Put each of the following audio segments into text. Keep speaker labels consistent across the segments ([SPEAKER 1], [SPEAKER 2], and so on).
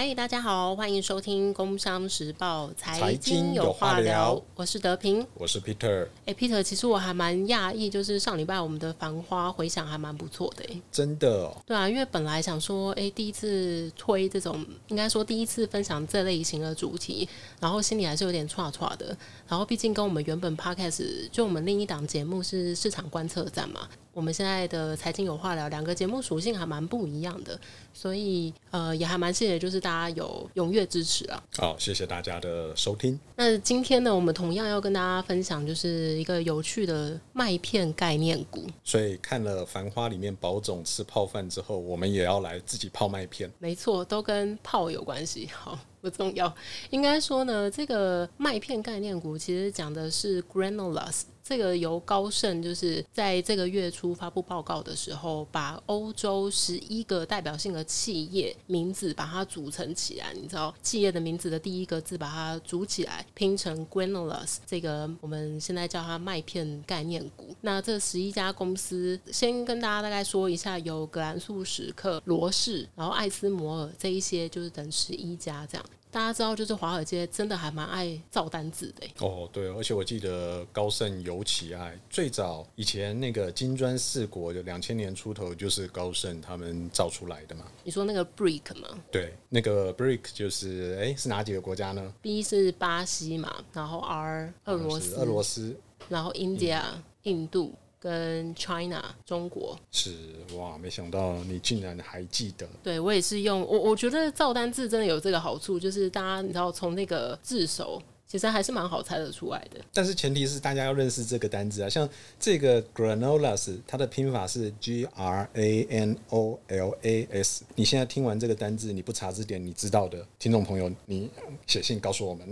[SPEAKER 1] 嗨，大家好，欢迎收听《工商时报财
[SPEAKER 2] 经有话聊》，
[SPEAKER 1] 我是德平，
[SPEAKER 2] 我是 Peter。
[SPEAKER 1] 哎，Peter，其实我还蛮讶异，就是上礼拜我们的《繁花》回响还蛮不错的，哎，
[SPEAKER 2] 真的哦。
[SPEAKER 1] 对啊，因为本来想说，哎，第一次推这种，应该说第一次分享这类型的主题，然后心里还是有点歘歘的。然后毕竟跟我们原本 Podcast 就我们另一档节目是市场观测站嘛。我们现在的财经有话聊，两个节目属性还蛮不一样的，所以呃也还蛮谢谢，就是大家有踊跃支持啊。
[SPEAKER 2] 好，谢谢大家的收听。
[SPEAKER 1] 那今天呢，我们同样要跟大家分享，就是一个有趣的麦片概念股。
[SPEAKER 2] 所以看了《繁花》里面宝总吃泡饭之后，我们也要来自己泡麦片。
[SPEAKER 1] 没错，都跟泡有关系。好。不重要，应该说呢，这个麦片概念股其实讲的是 Granules，这个由高盛就是在这个月初发布报告的时候，把欧洲十一个代表性的企业名字把它组成起来，你知道企业的名字的第一个字把它组起来拼成 Granules，这个我们现在叫它麦片概念股。那这十一家公司，先跟大家大概说一下，有格兰素史克、罗氏，然后艾斯摩尔这一些，就是等十一家这样。大家知道，就是华尔街真的还蛮爱造单子的。
[SPEAKER 2] 哦，对，而且我记得高盛尤其爱，最早以前那个金砖四国的两千年出头就是高盛他们造出来的嘛。
[SPEAKER 1] 你说那个 BRIC 吗？
[SPEAKER 2] 对，那个 BRIC 就是哎，是哪几个国家呢
[SPEAKER 1] ？B 是巴西嘛，然后 R 俄罗斯，
[SPEAKER 2] 俄罗斯，
[SPEAKER 1] 然后 India 印度。跟 China 中国
[SPEAKER 2] 是哇，没想到你竟然还记得。
[SPEAKER 1] 对我也是用我，我觉得造单字真的有这个好处，就是大家你知道从那个字首。其实还是蛮好猜得出来的，
[SPEAKER 2] 但是前提是大家要认识这个单字啊，像这个 granolas，它的拼法是 G R A N O L A S。你现在听完这个单字，你不查字典，你知道的，听众朋友，你写信告诉我们。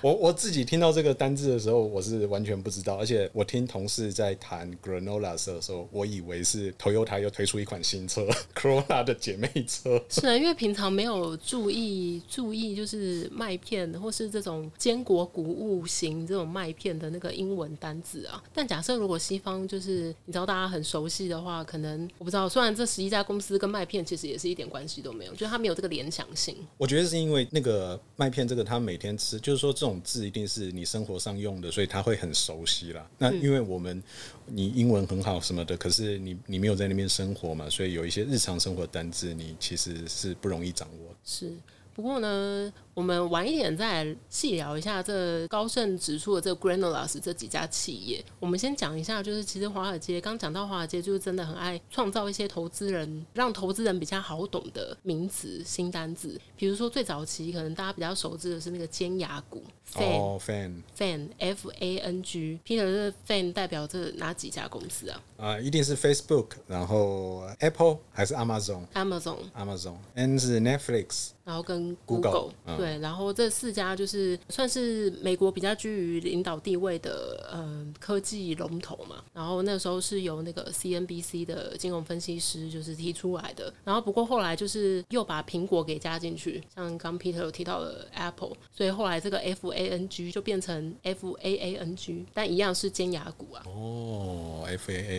[SPEAKER 2] 我我自己听到这个单字的时候，我是完全不知道，而且我听同事在谈 granolas 的时候，我以为是 Toyota 又推出一款新车 Corolla 的姐妹车。
[SPEAKER 1] 是啊，因为平常没有注意注意，就是麦片或是这种。坚果谷物型这种麦片的那个英文单字啊，但假设如果西方就是你知道大家很熟悉的话，可能我不知道。虽然这十一家公司跟麦片其实也是一点关系都没有，就是它没有这个联想性。
[SPEAKER 2] 我觉得是因为那个麦片这个，他每天吃，就是说这种字一定是你生活上用的，所以他会很熟悉啦。那因为我们你英文很好什么的，可是你你没有在那边生活嘛，所以有一些日常生活单字你其实是不容易掌握。
[SPEAKER 1] 是。不过呢，我们晚一点再细聊一下这高盛指出的这 Granules 这几家企业。我们先讲一下，就是其实华尔街刚讲到华尔街，就是真的很爱创造一些投资人让投资人比较好懂的名词新单字。比如说最早期可能大家比较熟知的是那个尖牙股，Fan，Fan，F A N G，Peter 这 Fan 代表这哪几家公司啊？
[SPEAKER 2] 啊，一定是 Facebook，然后 Apple 还是
[SPEAKER 1] Amazon？Amazon，Amazon，N
[SPEAKER 2] 是 Netflix。
[SPEAKER 1] 然后跟 Google 对，然后这四家就是算是美国比较居于领导地位的嗯科技龙头嘛。然后那时候是由那个 CNBC 的金融分析师就是提出来的。然后不过后来就是又把苹果给加进去，像刚 Peter 有提到的 Apple，所以后来这个 FANG 就变成 FAANG，但一样是尖牙股啊。
[SPEAKER 2] 哦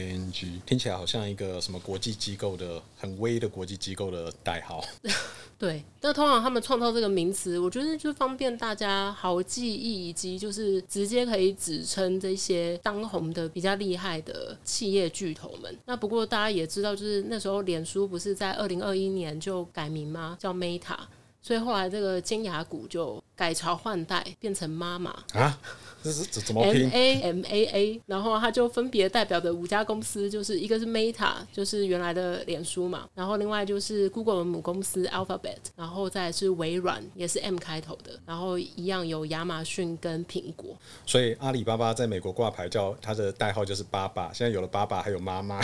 [SPEAKER 2] NG 听起来好像一个什么国际机构的很威的国际机构的代号。
[SPEAKER 1] 对，那通常他们创造这个名词，我觉得就方便大家好记忆，以及就是直接可以指称这些当红的比较厉害的企业巨头们。那不过大家也知道，就是那时候脸书不是在二零二一年就改名吗？叫 Meta。所以后来这个尖牙股就改朝换代，变成妈妈
[SPEAKER 2] 啊，这是怎怎么拼
[SPEAKER 1] ？M A M A A，然后它就分别代表的五家公司，就是一个是 Meta，就是原来的脸书嘛，然后另外就是 Google 的母公司 Alphabet，然后再是微软，也是 M 开头的，然后一样有亚马逊跟苹果。
[SPEAKER 2] 所以阿里巴巴在美国挂牌叫它的代号就是爸爸，现在有了爸爸，还有妈妈。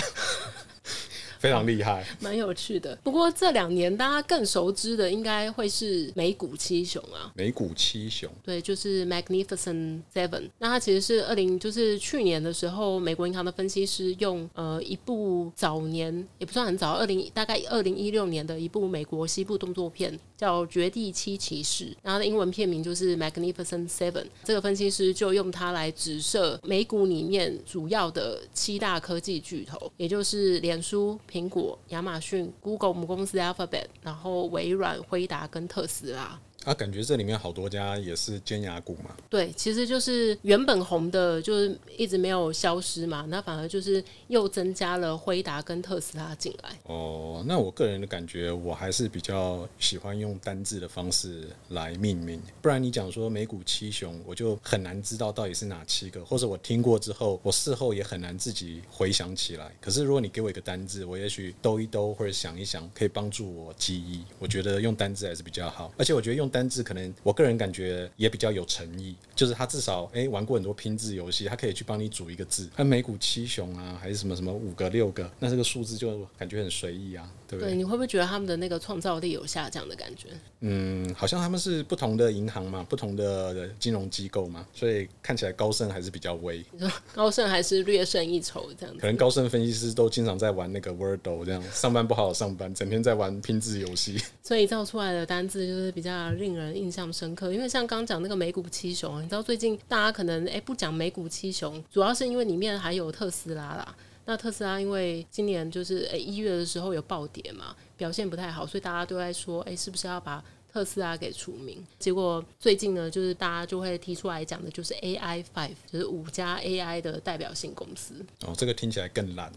[SPEAKER 2] 非常厉害，
[SPEAKER 1] 蛮有趣的。不过这两年大家更熟知的，应该会是美股七雄啊。
[SPEAKER 2] 美股七雄，
[SPEAKER 1] 对，就是 Magnificent Seven。那它其实是二零，就是去年的时候，美国银行的分析师用呃一部早年也不算很早，二零大概二零一六年的一部美国西部动作片。叫《绝地七骑士》，然后的英文片名就是《Magnificent Seven》。这个分析师就用它来指涉美股里面主要的七大科技巨头，也就是脸书、苹果、亚马逊、Google 母公司 Alphabet，然后微软、辉达跟特斯拉。
[SPEAKER 2] 啊，感觉这里面好多家也是尖牙股嘛。
[SPEAKER 1] 对，其实就是原本红的，就是一直没有消失嘛，那反而就是又增加了辉达跟特斯拉进来。
[SPEAKER 2] 哦，那我个人的感觉，我还是比较喜欢用单字的方式来命名，不然你讲说美股七雄，我就很难知道到底是哪七个，或者我听过之后，我事后也很难自己回想起来。可是如果你给我一个单字，我也许兜一兜或者想一想，可以帮助我记忆。我觉得用单字还是比较好，而且我觉得用单字可能我个人感觉也比较有诚意，就是他至少诶玩过很多拼字游戏，他可以去帮你组一个字。那每股七雄啊，还是什么什么五个六个，那这个数字就感觉很随意啊，对不
[SPEAKER 1] 对，
[SPEAKER 2] 对？
[SPEAKER 1] 你会不会觉得他们的那个创造力有下降的感觉？
[SPEAKER 2] 嗯，好像他们是不同的银行嘛，不同的金融机构嘛，所以看起来高盛还是比较威。
[SPEAKER 1] 你说高盛还是略胜一筹这样子？
[SPEAKER 2] 可能高盛分析师都经常在玩那个 Wordle，这样上班不好好上班，整天在玩拼字游戏。
[SPEAKER 1] 所以造出来的单字就是比较令人印象深刻。因为像刚讲那个美股七雄，你知道最近大家可能诶不讲美股七雄，主要是因为里面还有特斯拉啦。那特斯拉因为今年就是诶一月的时候有暴跌嘛，表现不太好，所以大家都在说诶是不是要把特斯拉给除名？结果最近呢，就是大家就会提出来讲的，就是 AI Five，就是五家 AI 的代表性公司，
[SPEAKER 2] 哦，这个听起来更烂，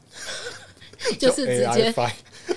[SPEAKER 1] 就是直接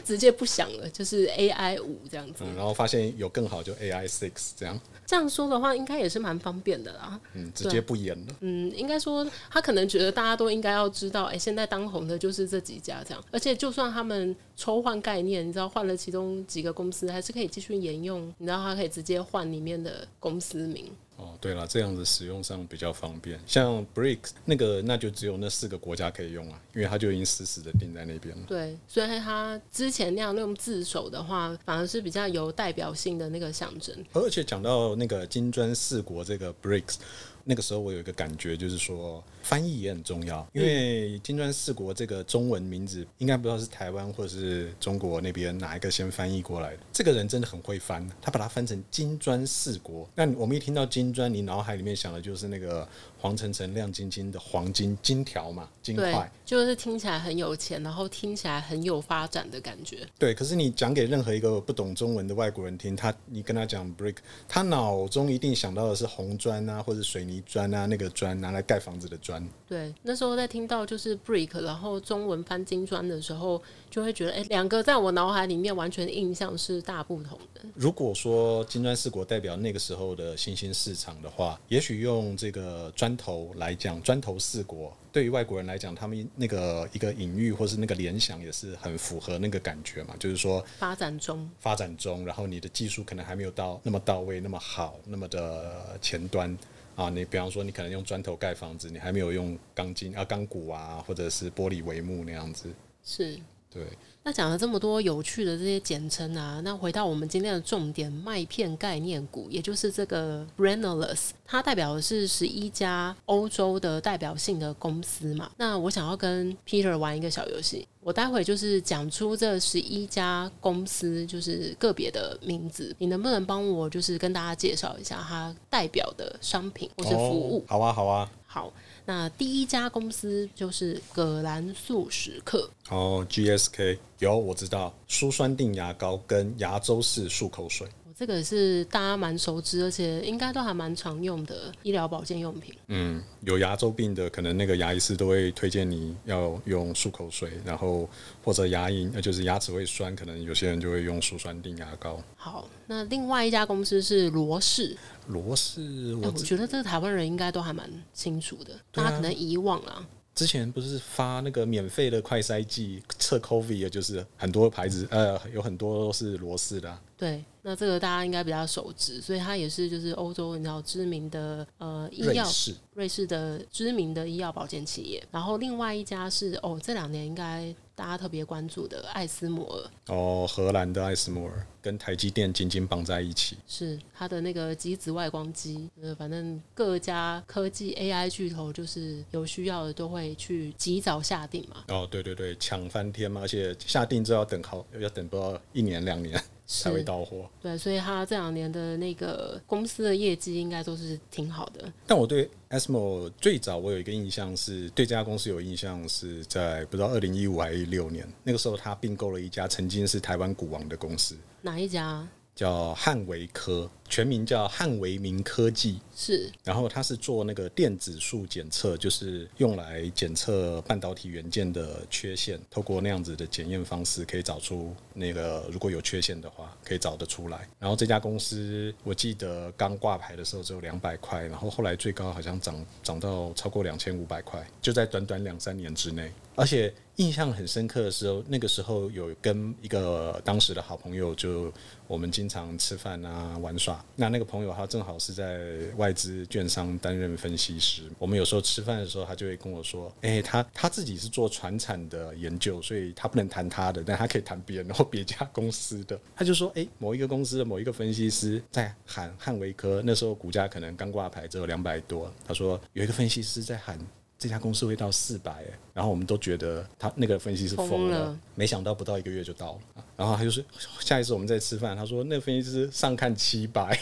[SPEAKER 1] 直接不想了，就是 AI 五这样子。
[SPEAKER 2] 嗯，然后发现有更好就 AI six 这样，
[SPEAKER 1] 这样说的话，应该也是蛮方便的啦。
[SPEAKER 2] 嗯，直接不演了。
[SPEAKER 1] 嗯，应该说他可能觉得大家都应该要知道，哎、现在当红的就是这几家这样，而且就算他们抽换概念，你知道换了其中几个公司，还是可以继续沿用，你知道他可以直接换里面的公司名。
[SPEAKER 2] 哦，对了，这样子使用上比较方便。像 BRICS 那个，那就只有那四个国家可以用啊，因为它就已经死死的定在那边了。
[SPEAKER 1] 对，所以他之前那样用自首的话，反而是比较有代表性的那个象征。
[SPEAKER 2] 而且讲到那个金砖四国这个 BRICS，那个时候我有一个感觉，就是说翻译也很重要，因为金砖四国这个中文名字，应该不知道是台湾或者是中国那边哪一个先翻译过来的。这个人真的很会翻，他把它翻成金砖四国。那我们一听到金砖，你脑海里面想的就是那个黄澄澄、亮晶晶的黄金金条嘛，金块。，
[SPEAKER 1] 就是听起来很有钱，然后听起来很有发展的感觉。
[SPEAKER 2] 对，可是你讲给任何一个不懂中文的外国人听，他你跟他讲 brick，他脑中一定想到的是红砖啊，或者水泥砖啊，那个砖拿来盖房子的砖。
[SPEAKER 1] 对，那时候在听到就是 brick，然后中文翻金砖的时候，就会觉得，哎，两个在我脑海里面完全印象是大不同的。
[SPEAKER 2] 如果说金砖四国代表那个时候的新兴市场的话，也许用这个砖头来讲，砖头四国对于外国人来讲，他们那个一个隐喻或是那个联想也是很符合那个感觉嘛，就是说
[SPEAKER 1] 发展中，
[SPEAKER 2] 发展中，然后你的技术可能还没有到那么到位、那么好、那么的前端啊。你比方说，你可能用砖头盖房子，你还没有用钢筋啊、钢骨啊，或者是玻璃帷幕那样子。
[SPEAKER 1] 是。
[SPEAKER 2] 对，
[SPEAKER 1] 那讲了这么多有趣的这些简称啊，那回到我们今天的重点，麦片概念股，也就是这个 Renaults，它代表的是十一家欧洲的代表性的公司嘛。那我想要跟 Peter 玩一个小游戏，我待会就是讲出这十一家公司，就是个别的名字，你能不能帮我就是跟大家介绍一下它代表的商品或是服务？
[SPEAKER 2] 哦好啊，好啊。
[SPEAKER 1] 好，那第一家公司就是葛兰素史克。
[SPEAKER 2] 哦，GSK 有我知道，苏酸定牙膏跟牙周式漱口水。
[SPEAKER 1] 这个是大家蛮熟知，而且应该都还蛮常用的医疗保健用品。
[SPEAKER 2] 嗯，有牙周病的，可能那个牙医师都会推荐你要用漱口水，然后或者牙龈，呃，就是牙齿会酸，可能有些人就会用舒酸定牙膏。
[SPEAKER 1] 好，那另外一家公司是罗氏，
[SPEAKER 2] 罗氏，
[SPEAKER 1] 哎我
[SPEAKER 2] 我
[SPEAKER 1] 觉得这个台湾人应该都还蛮清楚的，
[SPEAKER 2] 啊
[SPEAKER 1] 大家可能遗忘了。
[SPEAKER 2] 之前不是发那个免费的快筛剂测 COVID 的，就是很多牌子，呃，有很多都是罗氏的啊、
[SPEAKER 1] 对，那这个大家应该比较熟知，所以它也是就是欧洲你知道知名的呃医药
[SPEAKER 2] 瑞士。
[SPEAKER 1] 的知名的医药保健企业。然后另外一家是哦这两年应该大家特别关注的艾斯摩尔，
[SPEAKER 2] 哦，荷兰的艾斯摩尔跟台积电紧紧绑在一起。
[SPEAKER 1] 是它的那个极紫外光机，呃，反正各家科技 AI 巨头就是有需要的都会去及早下定嘛。
[SPEAKER 2] 哦，对对对，抢翻天嘛，而且下定之后要等好，要等不到一年两年才会，到货。
[SPEAKER 1] 对，所以他这两年的那个公司的业绩应该都是挺好的。
[SPEAKER 2] 但我对，ASMO 最早我有一个印象是对这家公司有印象是在不知道二零一五还是一六年，那个时候他并购了一家曾经是台湾股王的公司，
[SPEAKER 1] 哪一家？
[SPEAKER 2] 叫汉维科，全名叫汉维明科技。
[SPEAKER 1] 是，
[SPEAKER 2] 然后它是做那个电子数检测，就是用来检测半导体元件的缺陷，透过那样子的检验方式，可以找出那个如果有缺陷的话，可以找得出来。然后这家公司我记得刚挂牌的时候只有两百块，然后后来最高好像涨涨到超过两千五百块，就在短短两三年之内。而且印象很深刻的时候，那个时候有跟一个当时的好朋友，就我们经常吃饭啊玩耍。那那个朋友他正好是在外资券商担任分析师。我们有时候吃饭的时候，他就会跟我说：“哎，他他自己是做船产的研究，所以他不能谈他的，但他可以谈别人或别家公司的。”他就说：“哎，某一个公司的某一个分析师在喊汉维科，那时候股价可能刚挂牌只有两百多。他说有一个分析师在喊。”这家公司会到四百，然后我们都觉得他那个分析师疯了，没想到不到一个月就到了。然后他就说，下一次我们再吃饭，他说那个分析师上看七百。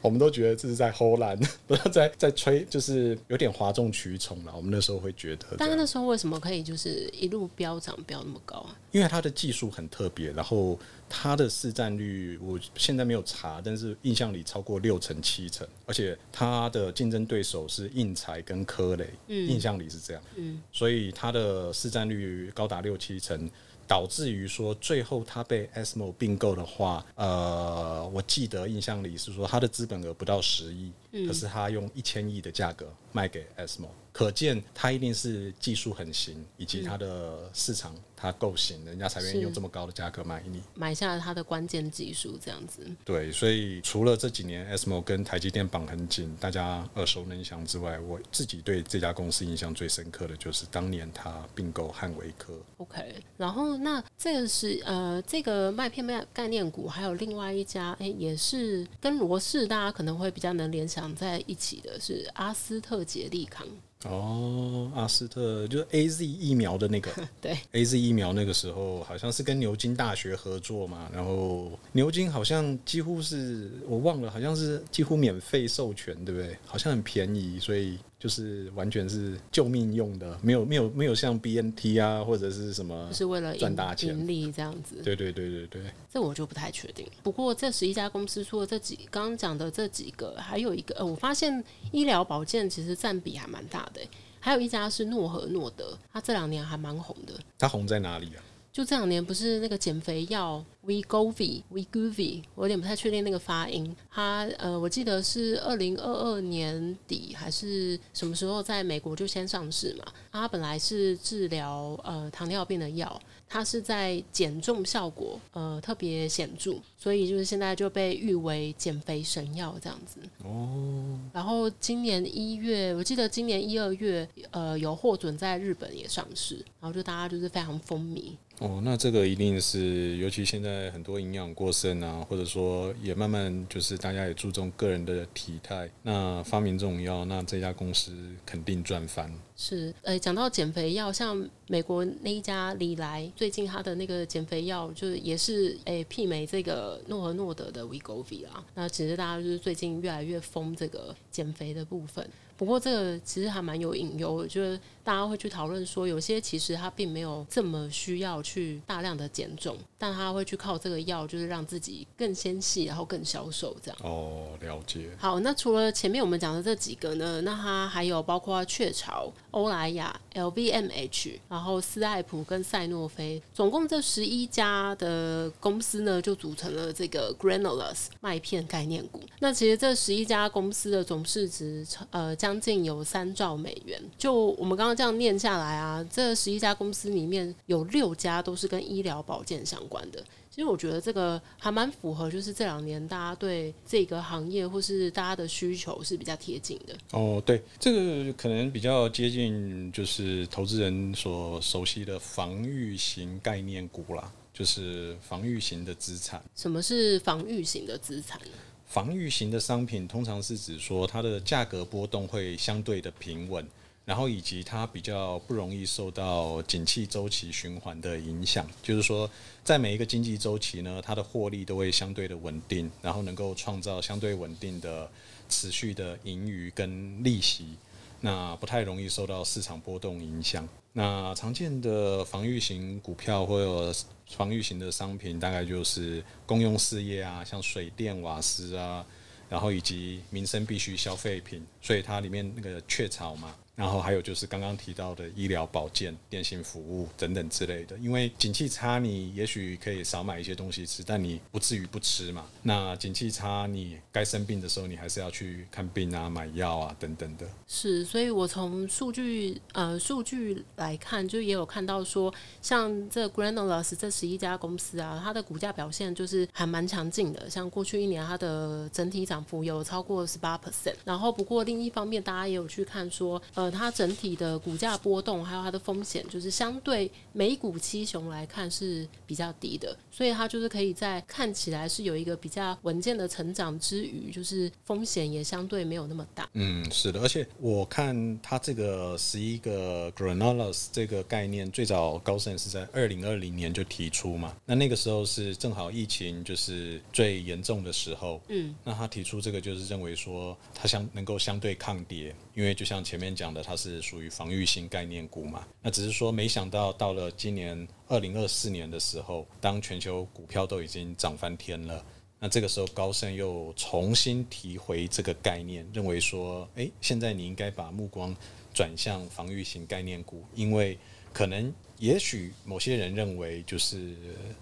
[SPEAKER 2] 我们都觉得这是在偷懒，不要在在吹，就是有点哗众取宠了。我们那时候会觉得，
[SPEAKER 1] 但是那时候为什么可以就是一路飙涨飙那么高啊？
[SPEAKER 2] 因为它的技术很特别，然后它的市占率我现在没有查，但是印象里超过六成七成，而且它的竞争对手是印材跟科雷，印象里是这样，嗯，所以它的市占率高达六七成。导致于说，最后他被 ASML 并购的话，呃，我记得印象里是说，他的资本额不到十亿，可是他用一千亿的价格卖给 ASML。可见他一定是技术很行，以及他的市场他够行，人家才愿意用这么高的价格买你，
[SPEAKER 1] 买下了他的关键技术这样子。
[SPEAKER 2] 对，所以除了这几年 SMO 跟台积电绑很紧，大家耳熟能详之外，我自己对这家公司印象最深刻的就是当年他并购汉维科。
[SPEAKER 1] OK，然后那这个是呃这个麦片麦概念股，还有另外一家，哎，也是跟罗氏大家可能会比较能联想在一起的是阿斯特杰利康。
[SPEAKER 2] 哦，阿斯特就是 A Z 疫苗的那个，
[SPEAKER 1] 对
[SPEAKER 2] ，A Z 疫苗那个时候好像是跟牛津大学合作嘛，然后牛津好像几乎是我忘了，好像是几乎免费授权，对不对？好像很便宜，所以。就是完全是救命用的，没有没有没有像 BNT 啊或者是什么，就
[SPEAKER 1] 是为了
[SPEAKER 2] 赚大钱
[SPEAKER 1] 盈利这样子。
[SPEAKER 2] 对对对对对，
[SPEAKER 1] 这我就不太确定。不过这十一家公司除了这几刚刚讲的这几个，还有一个呃，我发现医疗保健其实占比还蛮大的。还有一家是诺和诺德，它这两年还蛮红的。
[SPEAKER 2] 它红在哪里啊？
[SPEAKER 1] 就这两年不是那个减肥药 Wegovy Wegovy，我有点不太确定那个发音。它呃，我记得是二零二二年底还是什么时候在美国就先上市嘛？它本来是治疗呃糖尿病的药，它是在减重效果呃特别显著，所以就是现在就被誉为减肥神药这样子。哦。然后今年一月，我记得今年一二月呃有获准在日本也上市，然后就大家就是非常风靡。
[SPEAKER 2] 哦，那这个一定是，尤其现在很多营养过剩啊，或者说也慢慢就是大家也注重个人的体态，那发明这种药，那这家公司肯定赚翻。
[SPEAKER 1] 是，呃，讲到减肥药，像美国那一家李来，最近他的那个减肥药就是也是诶媲美这个诺和诺德的 Wegovy 啊。那其实大家就是最近越来越疯这个减肥的部分。不过这个其实还蛮有隐忧，就是大家会去讨论说，有些其实他并没有这么需要去大量的减重，但他会去靠这个药，就是让自己更纤细，然后更消瘦这样。
[SPEAKER 2] 哦，了解。
[SPEAKER 1] 好，那除了前面我们讲的这几个呢，那它还有包括雀巢、欧莱雅、LVMH，然后斯艾普跟赛诺菲，总共这十一家的公司呢，就组成了这个 Granules 麦片概念股。那其实这十一家公司的总市值，呃，将将近有三兆美元。就我们刚刚这样念下来啊，这十一家公司里面有六家都是跟医疗保健相关的。其实我觉得这个还蛮符合，就是这两年大家对这个行业或是大家的需求是比较贴近的。
[SPEAKER 2] 哦，对，这个可能比较接近，就是投资人所熟悉的防御型概念股啦，就是防御型的资产。
[SPEAKER 1] 什么是防御型的资产呢？
[SPEAKER 2] 防御型的商品通常是指说它的价格波动会相对的平稳，然后以及它比较不容易受到景气周期循环的影响。就是说，在每一个经济周期呢，它的获利都会相对的稳定，然后能够创造相对稳定的持续的盈余跟利息。那不太容易受到市场波动影响。那常见的防御型股票或者防御型的商品，大概就是公用事业啊，像水电瓦斯啊，然后以及民生必需消费品，所以它里面那个雀巢嘛。然后还有就是刚刚提到的医疗保健、电信服务等等之类的，因为景气差，你也许可以少买一些东西吃，但你不至于不吃嘛。那景气差，你该生病的时候，你还是要去看病啊、买药啊等等的。
[SPEAKER 1] 是，所以我从数据呃数据来看，就也有看到说，像这 Granules 这十一家公司啊，它的股价表现就是还蛮强劲的。像过去一年，它的整体涨幅有超过十八 percent。然后不过另一方面，大家也有去看说，呃。它整体的股价波动，还有它的风险，就是相对美股七雄来看是比较低的，所以它就是可以在看起来是有一个比较稳健的成长之余，就是风险也相对没有那么大。
[SPEAKER 2] 嗯，是的，而且我看它这个十一个 Granolas 这个概念，最早高盛是在二零二零年就提出嘛，那那个时候是正好疫情就是最严重的时候，嗯，那他提出这个就是认为说它相能够相对抗跌，因为就像前面讲的。它是属于防御性概念股嘛？那只是说，没想到到了今年二零二四年的时候，当全球股票都已经涨翻天了，那这个时候高盛又重新提回这个概念，认为说，诶，现在你应该把目光转向防御型概念股，因为可能。也许某些人认为，就是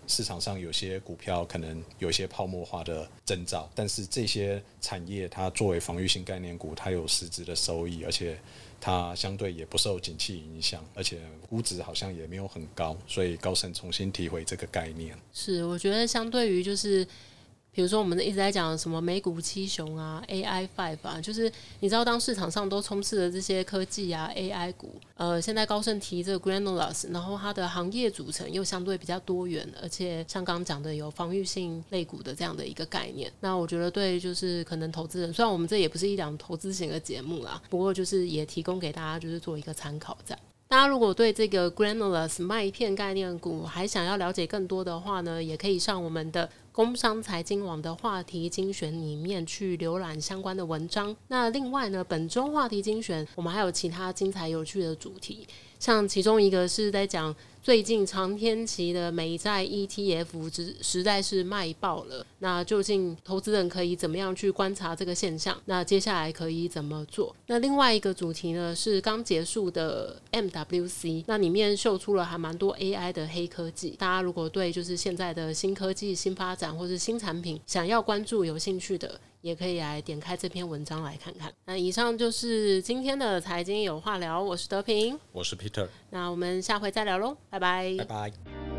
[SPEAKER 2] 市场上有些股票可能有一些泡沫化的征兆，但是这些产业它作为防御性概念股，它有实质的收益，而且它相对也不受景气影响，而且估值好像也没有很高，所以高盛重新提回这个概念。
[SPEAKER 1] 是，我觉得相对于就是。比如说，我们一直在讲什么美股七雄啊，AI Five 啊，就是你知道，当市场上都充斥着这些科技啊，AI 股，呃，现在高盛提这个 Granulas，然后它的行业组成又相对比较多元，而且像刚刚讲的有防御性类股的这样的一个概念，那我觉得对，就是可能投资人，虽然我们这也不是一档投资型的节目啦，不过就是也提供给大家，就是做一个参考这样。大家如果对这个 Granules 麦片概念股还想要了解更多的话呢，也可以上我们的工商财经网的话题精选里面去浏览相关的文章。那另外呢，本周话题精选我们还有其他精彩有趣的主题，像其中一个是在讲。最近长天期的美债 ETF 实实在是卖爆了，那究竟投资人可以怎么样去观察这个现象？那接下来可以怎么做？那另外一个主题呢是刚结束的 MWC，那里面秀出了还蛮多 AI 的黑科技。大家如果对就是现在的新科技、新发展或是新产品想要关注、有兴趣的。也可以来点开这篇文章来看看。那以上就是今天的财经有话聊，我是德平，
[SPEAKER 2] 我是 Peter，
[SPEAKER 1] 那我们下回再聊喽，拜拜，
[SPEAKER 2] 拜拜。